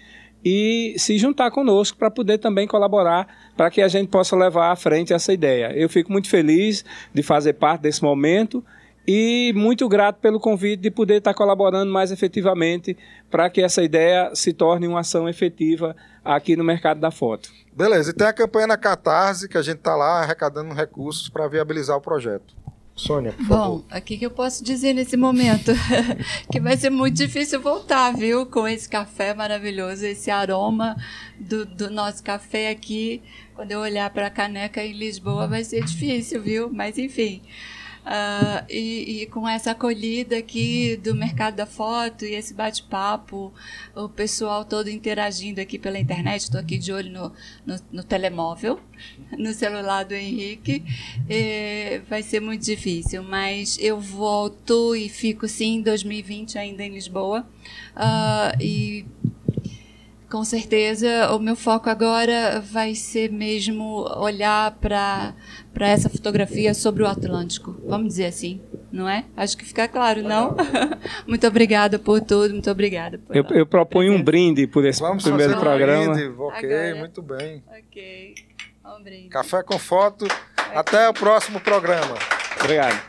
e se juntar conosco para poder também colaborar para que a gente possa levar à frente essa ideia. Eu fico muito feliz de fazer parte desse momento e muito grato pelo convite de poder estar colaborando mais efetivamente para que essa ideia se torne uma ação efetiva aqui no mercado da foto. Beleza, e tem a campanha na Catarse, que a gente está lá arrecadando recursos para viabilizar o projeto. Sônia, por Bom, favor. o que, que eu posso dizer nesse momento? que vai ser muito difícil voltar, viu? Com esse café maravilhoso, esse aroma do, do nosso café aqui. Quando eu olhar para a caneca em Lisboa, vai ser difícil, viu? Mas enfim. Uh, e, e, com essa acolhida aqui do mercado da foto e esse bate-papo, o pessoal todo interagindo aqui pela internet, estou aqui de olho no, no, no, telemóvel, no celular do Henrique, vai ser muito difícil, mas eu volto e fico sim em 2020 ainda em Lisboa. Uh, e com certeza o meu foco agora vai ser mesmo olhar para para essa fotografia sobre o Atlântico. Vamos dizer assim, não é? Acho que fica claro, não? muito obrigada por tudo, muito obrigada. Por eu, eu proponho um brinde por esse Vamos primeiro fazer programa. Um brinde. Ok, Agora. muito bem. Ok, um brinde. Café com foto. Até o próximo programa. Obrigado.